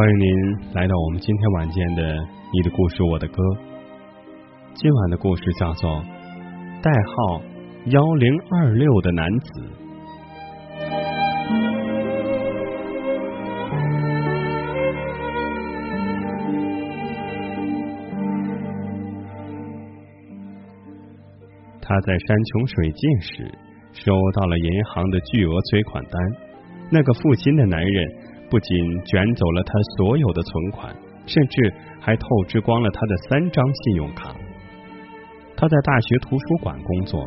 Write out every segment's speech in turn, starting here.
欢迎您来到我们今天晚间的《你的故事我的歌》。今晚的故事叫做《代号幺零二六的男子》。他在山穷水尽时收到了银行的巨额催款单，那个负心的男人。不仅卷走了他所有的存款，甚至还透支光了他的三张信用卡。他在大学图书馆工作，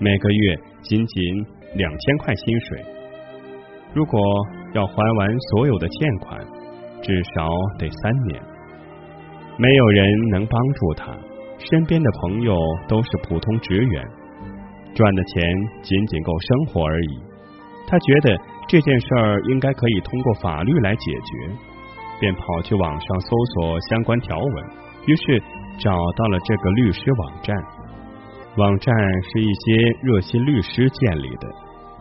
每个月仅仅两千块薪水。如果要还完所有的欠款，至少得三年。没有人能帮助他，身边的朋友都是普通职员，赚的钱仅仅够生活而已。他觉得。这件事儿应该可以通过法律来解决，便跑去网上搜索相关条文，于是找到了这个律师网站。网站是一些热心律师建立的，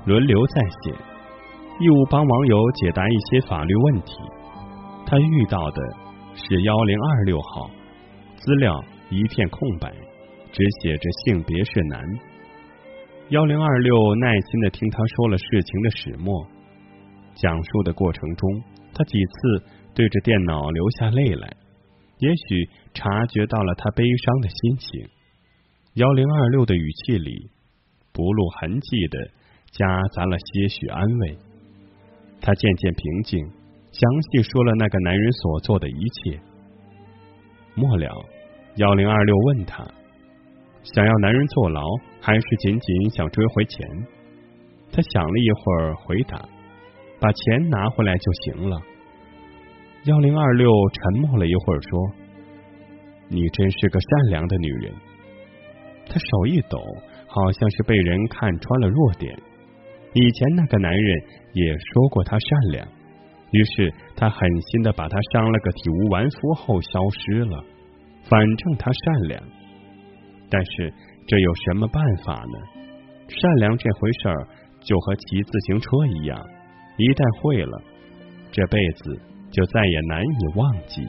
轮流在线，义务帮网友解答一些法律问题。他遇到的是幺零二六号，资料一片空白，只写着性别是男。幺零二六耐心的听他说了事情的始末。讲述的过程中，他几次对着电脑流下泪来，也许察觉到了他悲伤的心情。幺零二六的语气里不露痕迹的夹杂了些许安慰。他渐渐平静，详细说了那个男人所做的一切。末了，幺零二六问他：想要男人坐牢，还是仅仅想追回钱？他想了一会儿，回答。把钱拿回来就行了。幺零二六沉默了一会儿，说：“你真是个善良的女人。”他手一抖，好像是被人看穿了弱点。以前那个男人也说过他善良，于是他狠心的把他伤了个体无完肤后消失了。反正他善良，但是这有什么办法呢？善良这回事儿就和骑自行车一样。一旦会了，这辈子就再也难以忘记。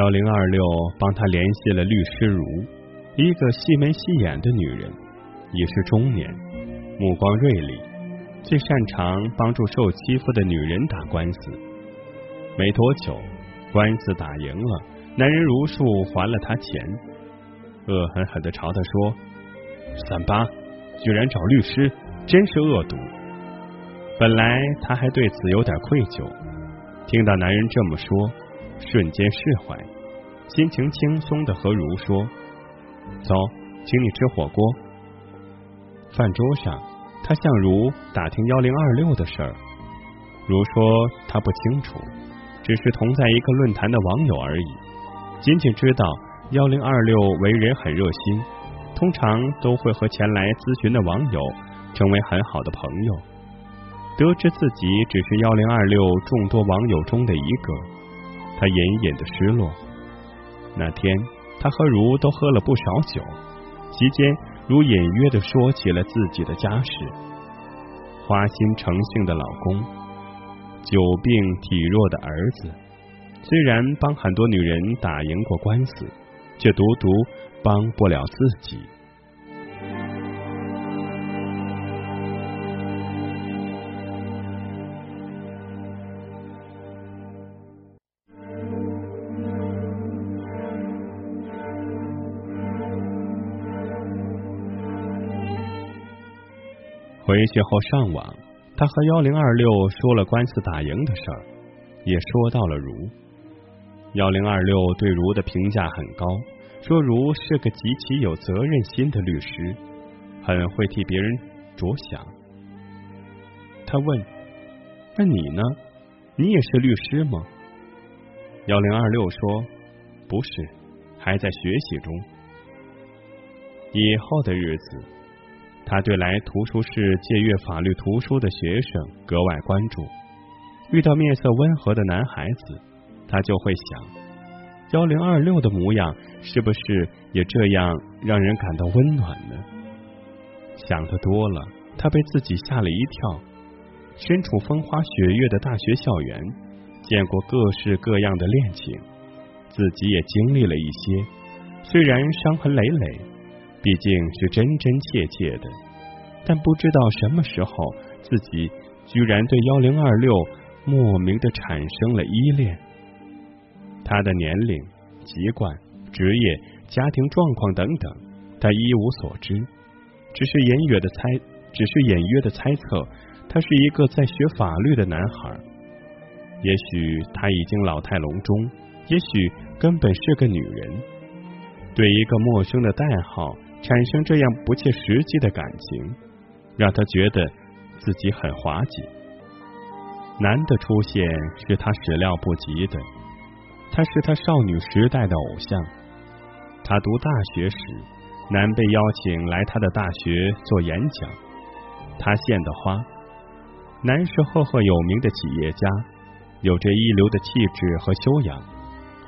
幺零二六帮他联系了律师如，一个细眉细眼的女人，已是中年，目光锐利，最擅长帮助受欺负的女人打官司。没多久，官司打赢了，男人如数还了他钱，恶狠狠的朝他说：“三八，居然找律师，真是恶毒。”本来他还对此有点愧疚，听到男人这么说，瞬间释怀，心情轻松的和如说：“走，请你吃火锅。”饭桌上，他向如打听幺零二六的事儿，如说他不清楚，只是同在一个论坛的网友而已，仅仅知道幺零二六为人很热心，通常都会和前来咨询的网友成为很好的朋友。得知自己只是幺零二六众多网友中的一个，他隐隐的失落。那天，他和如都喝了不少酒，期间如隐约的说起了自己的家事。花心成性的老公，久病体弱的儿子，虽然帮很多女人打赢过官司，却独独帮不了自己。回去后上网，他和幺零二六说了官司打赢的事儿，也说到了如。幺零二六对如的评价很高，说如是个极其有责任心的律师，很会替别人着想。他问：“那你呢？你也是律师吗？”幺零二六说：“不是，还在学习中。以后的日子。”他对来图书室借阅法律图书的学生格外关注，遇到面色温和的男孩子，他就会想：幺零二六的模样是不是也这样让人感到温暖呢？想的多了，他被自己吓了一跳。身处风花雪月的大学校园，见过各式各样的恋情，自己也经历了一些，虽然伤痕累累。毕竟是真真切切的，但不知道什么时候自己居然对幺零二六莫名的产生了依恋。他的年龄、籍贯、职业、家庭状况等等，他一无所知，只是隐约的猜，只是隐约的猜测，他是一个在学法律的男孩。也许他已经老态龙钟，也许根本是个女人。对一个陌生的代号。产生这样不切实际的感情，让他觉得自己很滑稽。男的出现是他始料不及的，他是他少女时代的偶像。他读大学时，男被邀请来他的大学做演讲，他献的花。男是赫赫有名的企业家，有着一流的气质和修养。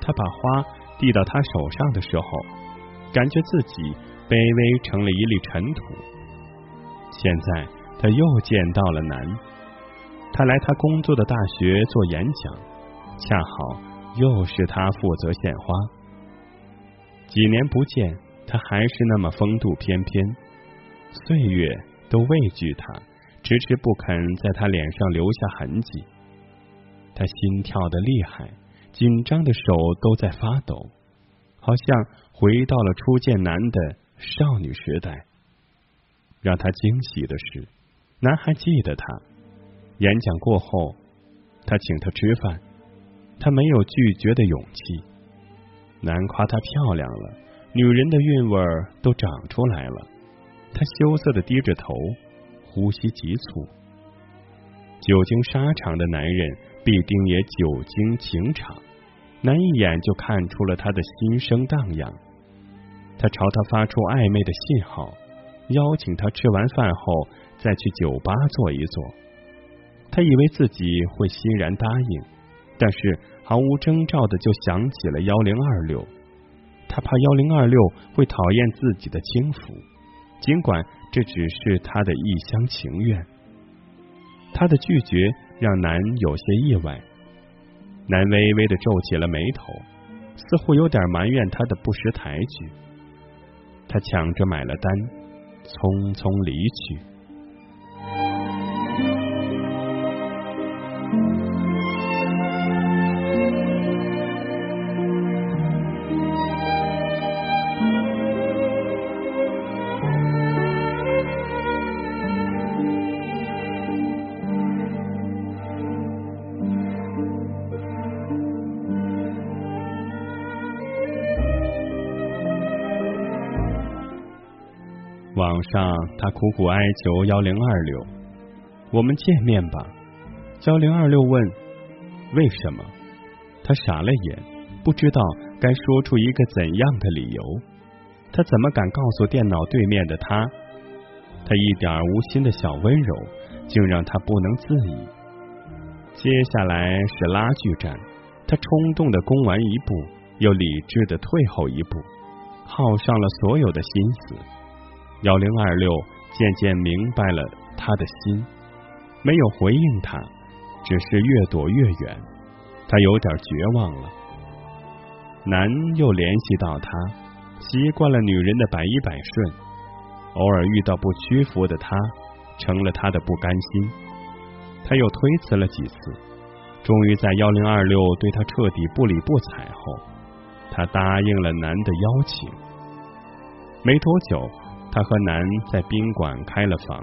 他把花递到他手上的时候，感觉自己。卑微成了一粒尘土。现在他又见到了南，他来他工作的大学做演讲，恰好又是他负责献花。几年不见，他还是那么风度翩翩，岁月都畏惧他，迟迟不肯在他脸上留下痕迹。他心跳的厉害，紧张的手都在发抖，好像回到了初见男的。少女时代，让他惊喜的是，男孩记得他。演讲过后，他请他吃饭，他没有拒绝的勇气。男夸她漂亮了，女人的韵味都长出来了。他羞涩的低着头，呼吸急促。久经沙场的男人必定也久经情场，男一眼就看出了他的心声荡漾。他朝他发出暧昧的信号，邀请他吃完饭后再去酒吧坐一坐。他以为自己会欣然答应，但是毫无征兆的就想起了幺零二六。他怕幺零二六会讨厌自己的轻浮，尽管这只是他的一厢情愿。他的拒绝让南有些意外，南微微的皱起了眉头。似乎有点埋怨他的不识抬举。他抢着买了单，匆匆离去。网上，他苦苦哀求幺零二六：“我们见面吧。”幺零二六问：“为什么？”他傻了眼，不知道该说出一个怎样的理由。他怎么敢告诉电脑对面的他？他一点无心的小温柔，竟让他不能自已。接下来是拉锯战，他冲动的攻完一步，又理智的退后一步，耗上了所有的心思。幺零二六渐渐明白了他的心，没有回应他，只是越躲越远。他有点绝望了。男又联系到他，习惯了女人的百依百顺，偶尔遇到不屈服的他，成了他的不甘心。他又推辞了几次，终于在幺零二六对他彻底不理不睬后，他答应了男的邀请。没多久。他和男在宾馆开了房，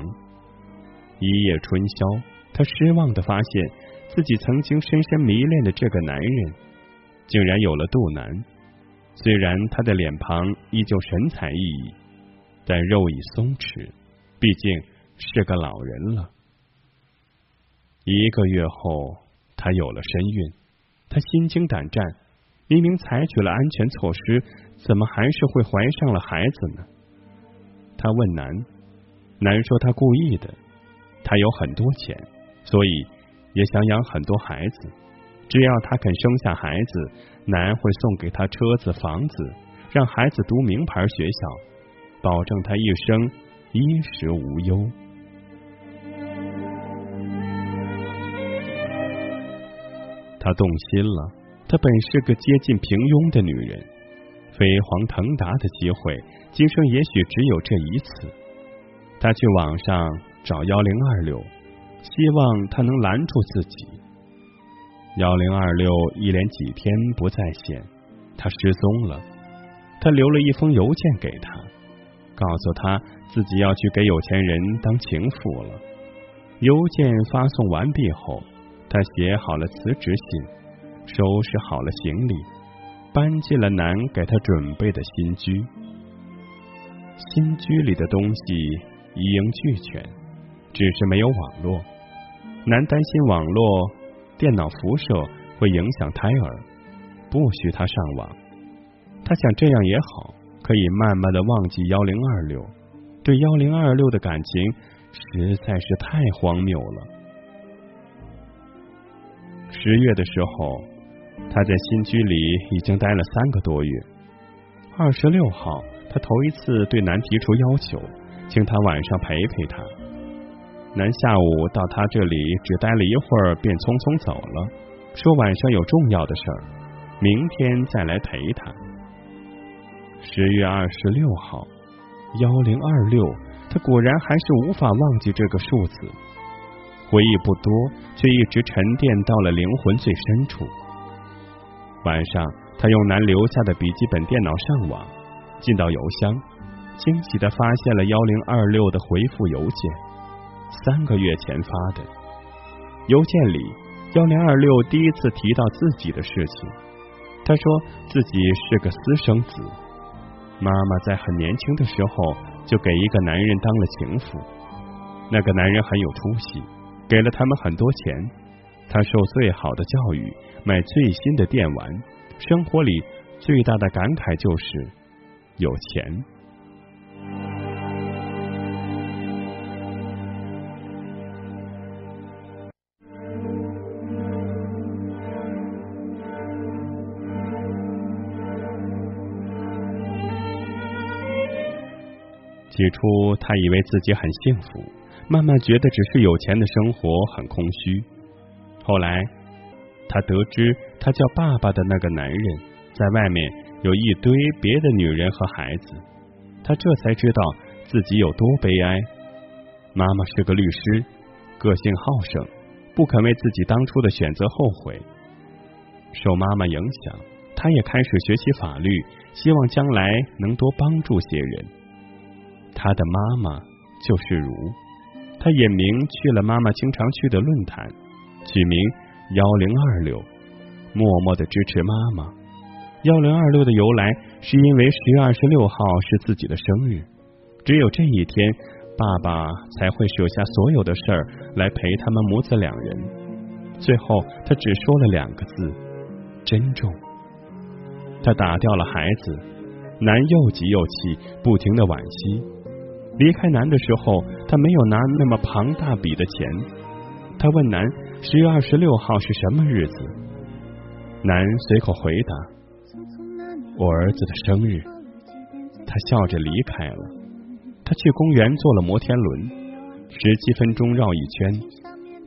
一夜春宵，他失望的发现自己曾经深深迷恋的这个男人，竟然有了肚腩。虽然他的脸庞依旧神采奕奕，但肉已松弛，毕竟是个老人了。一个月后，他有了身孕，他心惊胆战，明明采取了安全措施，怎么还是会怀上了孩子呢？他问男，男说他故意的，他有很多钱，所以也想养很多孩子。只要他肯生下孩子，男会送给他车子、房子，让孩子读名牌学校，保证他一生衣食无忧。他动心了，她本是个接近平庸的女人。飞黄腾达的机会，今生也许只有这一次。他去网上找幺零二六，希望他能拦住自己。幺零二六一连几天不在线，他失踪了。他留了一封邮件给他，告诉他自己要去给有钱人当情妇了。邮件发送完毕后，他写好了辞职信，收拾好了行李。搬进了男给他准备的新居，新居里的东西一应俱全，只是没有网络。男担心网络电脑辐射会影响胎儿，不许他上网。他想这样也好，可以慢慢的忘记幺零二六。对幺零二六的感情实在是太荒谬了。十月的时候。他在新居里已经待了三个多月。二十六号，他头一次对男提出要求，请他晚上陪陪他。男下午到他这里只待了一会儿，便匆匆走了，说晚上有重要的事儿，明天再来陪他。十月二十六号，幺零二六，他果然还是无法忘记这个数字，回忆不多，却一直沉淀到了灵魂最深处。晚上，他用男留下的笔记本电脑上网，进到邮箱，惊喜的发现了幺零二六的回复邮件，三个月前发的。邮件里，幺零二六第一次提到自己的事情。他说自己是个私生子，妈妈在很年轻的时候就给一个男人当了情妇，那个男人很有出息，给了他们很多钱，他受最好的教育。买最新的电玩，生活里最大的感慨就是有钱。起初，他以为自己很幸福，慢慢觉得只是有钱的生活很空虚。后来。他得知他叫爸爸的那个男人，在外面有一堆别的女人和孩子，他这才知道自己有多悲哀。妈妈是个律师，个性好胜，不肯为自己当初的选择后悔。受妈妈影响，他也开始学习法律，希望将来能多帮助些人。他的妈妈就是如，他隐名去了妈妈经常去的论坛，取名幺零二六，默默的支持妈妈。幺零二六的由来，是因为十月二十六号是自己的生日，只有这一天，爸爸才会舍下所有的事儿来陪他们母子两人。最后，他只说了两个字：珍重。他打掉了孩子，男又急又气，不停的惋惜。离开男的时候，他没有拿那么庞大笔的钱。他问男：十月二十六号是什么日子？男随口回答。我儿子的生日，他笑着离开了。他去公园坐了摩天轮，十七分钟绕一圈，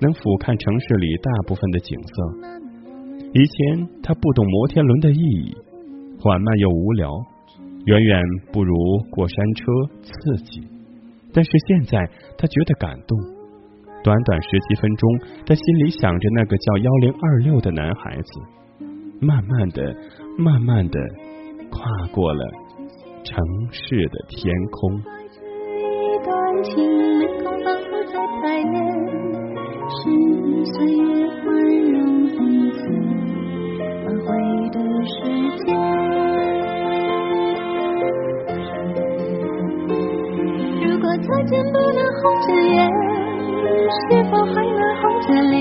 能俯瞰城市里大部分的景色。以前他不懂摩天轮的意义，缓慢又无聊，远远不如过山车刺激。但是现在他觉得感动。短短十七分钟，他心里想着那个叫幺零二六的男孩子，慢慢的，慢慢的。跨过了城市的天空。一段情，没空反复再排练，是岁月宽容彼此挽回的时间。如果再见不能红着眼，是否还能红着脸？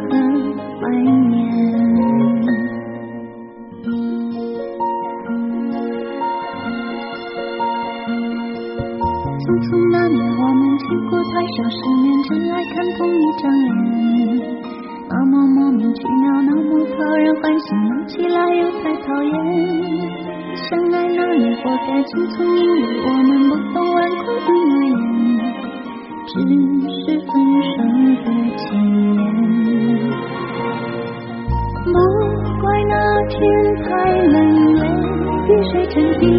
太少世面，真爱看同一张脸，那么莫名其妙，那么讨人欢喜，闹起来又太讨厌。相爱那年活该青葱因为我们不懂顽固的诺言，只是分手的前言。不怪那天太冷眼，雨水成冰，